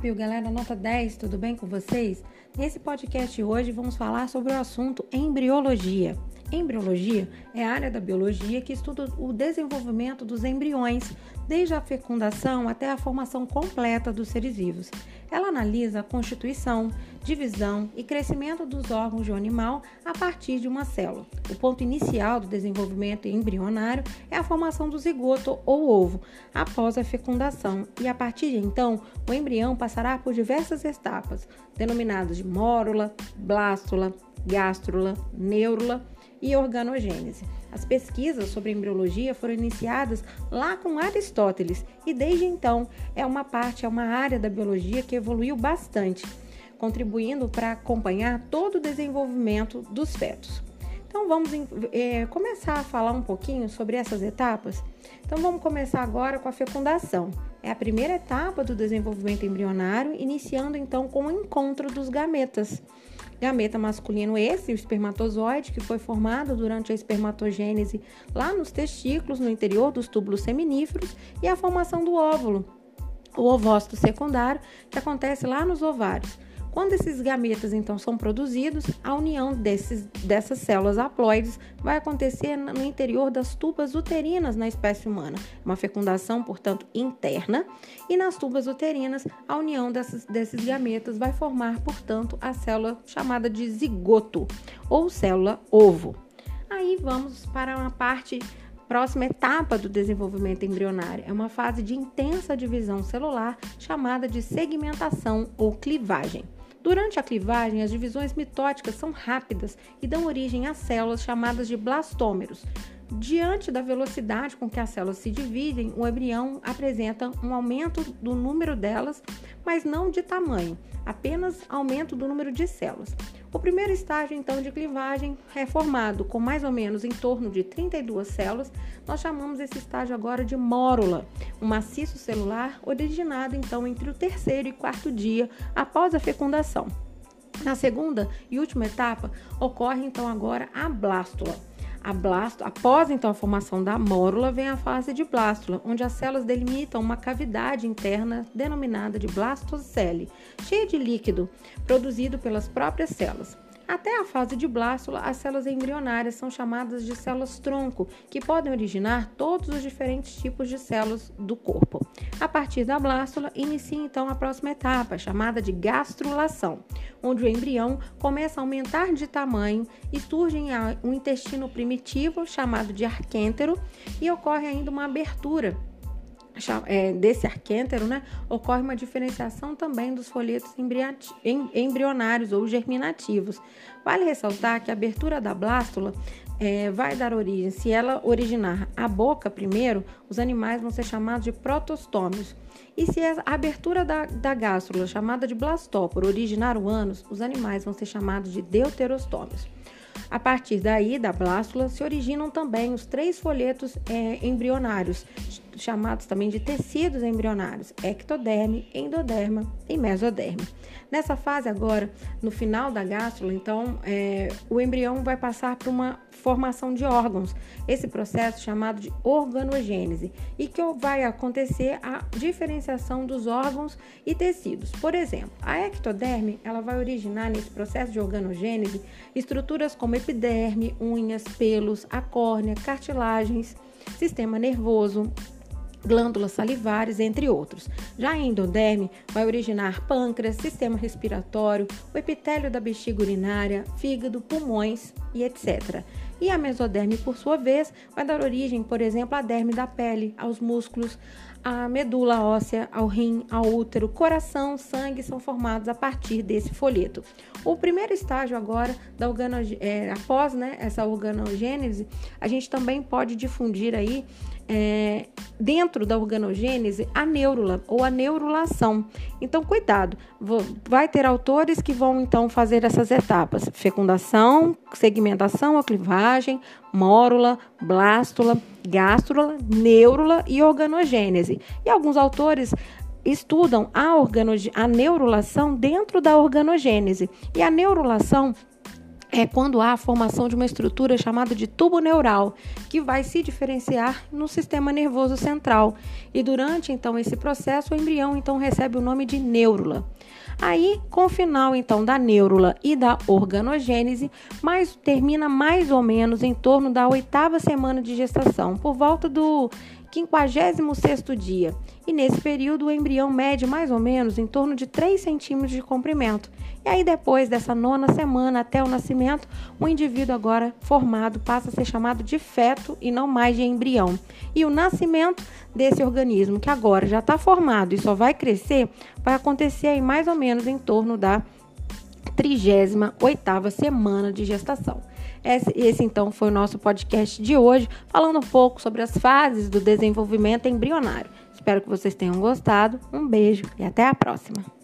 Bio galera, nota 10, tudo bem com vocês? Nesse podcast hoje vamos falar sobre o assunto embriologia. Embriologia é a área da biologia que estuda o desenvolvimento dos embriões, desde a fecundação até a formação completa dos seres vivos. Ela analisa a constituição, divisão e crescimento dos órgãos de um animal a partir de uma célula. O ponto inicial do desenvolvimento embrionário é a formação do zigoto ou ovo após a fecundação, e a partir de então, o embrião passará por diversas etapas, denominadas de mórula, blástula, gástrula, neurula e organogênese. As pesquisas sobre embriologia foram iniciadas lá com Aristóteles e desde então é uma parte, é uma área da biologia que evoluiu bastante, contribuindo para acompanhar todo o desenvolvimento dos fetos. Então vamos é, começar a falar um pouquinho sobre essas etapas. Então vamos começar agora com a fecundação. É a primeira etapa do desenvolvimento embrionário, iniciando então com o encontro dos gametas. Gameta masculino esse, o espermatozoide, que foi formado durante a espermatogênese lá nos testículos, no interior dos túbulos seminíferos, e a formação do óvulo, o ovócito secundário, que acontece lá nos ovários. Quando esses gametas então são produzidos, a união desses, dessas células haploides vai acontecer no interior das tubas uterinas na espécie humana. Uma fecundação, portanto, interna, e nas tubas uterinas, a união dessas, desses gametas vai formar, portanto, a célula chamada de zigoto ou célula ovo. Aí vamos para uma parte próxima etapa do desenvolvimento embrionário. É uma fase de intensa divisão celular chamada de segmentação ou clivagem. Durante a clivagem, as divisões mitóticas são rápidas e dão origem a células chamadas de blastômeros. Diante da velocidade com que as células se dividem, o embrião apresenta um aumento do número delas, mas não de tamanho, apenas aumento do número de células. O primeiro estágio, então, de clivagem é formado com mais ou menos em torno de 32 células. Nós chamamos esse estágio agora de mórula, um maciço celular originado, então, entre o terceiro e quarto dia após a fecundação. Na segunda e última etapa, ocorre então agora a blástula. A blasto, após então a formação da mórula, vem a fase de blástula, onde as células delimitam uma cavidade interna denominada de blastocele, cheia de líquido produzido pelas próprias células. Até a fase de blástula, as células embrionárias são chamadas de células tronco, que podem originar todos os diferentes tipos de células do corpo. A partir da blástula, inicia então a próxima etapa, chamada de gastrulação, onde o embrião começa a aumentar de tamanho e surge um intestino primitivo chamado de arquêntero e ocorre ainda uma abertura desse arquêntero, né, ocorre uma diferenciação também dos folhetos embrionários ou germinativos. Vale ressaltar que a abertura da blástula é, vai dar origem, se ela originar a boca primeiro, os animais vão ser chamados de protostômios. E se a abertura da, da gástrula, chamada de blastóporo, originar o ânus, os animais vão ser chamados de deuterostômios. A partir daí, da blástula, se originam também os três folhetos é, embrionários, chamados também de tecidos embrionários, ectoderme, endoderma e mesoderme. Nessa fase agora, no final da gástrula, então, é, o embrião vai passar por uma formação de órgãos, esse processo chamado de organogênese, e que vai acontecer a diferenciação dos órgãos e tecidos. Por exemplo, a ectoderme, ela vai originar nesse processo de organogênese estruturas como epiderme, unhas, pelos, a córnea, cartilagens, sistema nervoso, glândulas salivares, entre outros. Já a endoderme vai originar pâncreas, sistema respiratório, o epitélio da bexiga urinária, fígado, pulmões e etc. E a mesoderme, por sua vez, vai dar origem, por exemplo, à derme da pele, aos músculos, à medula óssea, ao rim, ao útero, coração, sangue são formados a partir desse folheto. O primeiro estágio agora da é, após né, essa organogênese, a gente também pode difundir aí é, dentro da organogênese a neurula ou a neurulação. Então, cuidado, vai ter autores que vão então fazer essas etapas: fecundação, segmentação, aclivagem, mórula, blástula, gástrula, neurula e organogênese. E alguns autores estudam a, a neurulação dentro da organogênese. E a neurulação é quando há a formação de uma estrutura chamada de tubo neural, que vai se diferenciar no sistema nervoso central. E durante então esse processo, o embrião então recebe o nome de neurula. Aí, com o final então da neurula e da organogênese, mas termina mais ou menos em torno da oitava semana de gestação, por volta do 56º dia. E nesse período o embrião mede mais ou menos em torno de 3 centímetros de comprimento. E aí depois dessa nona semana até o nascimento, o indivíduo agora formado passa a ser chamado de feto e não mais de embrião. E o nascimento desse organismo que agora já está formado e só vai crescer, vai acontecer aí mais ou menos em torno da 38ª semana de gestação. Esse, então foi o nosso podcast de hoje, falando um pouco sobre as fases do desenvolvimento embrionário. Espero que vocês tenham gostado. Um beijo e até a próxima.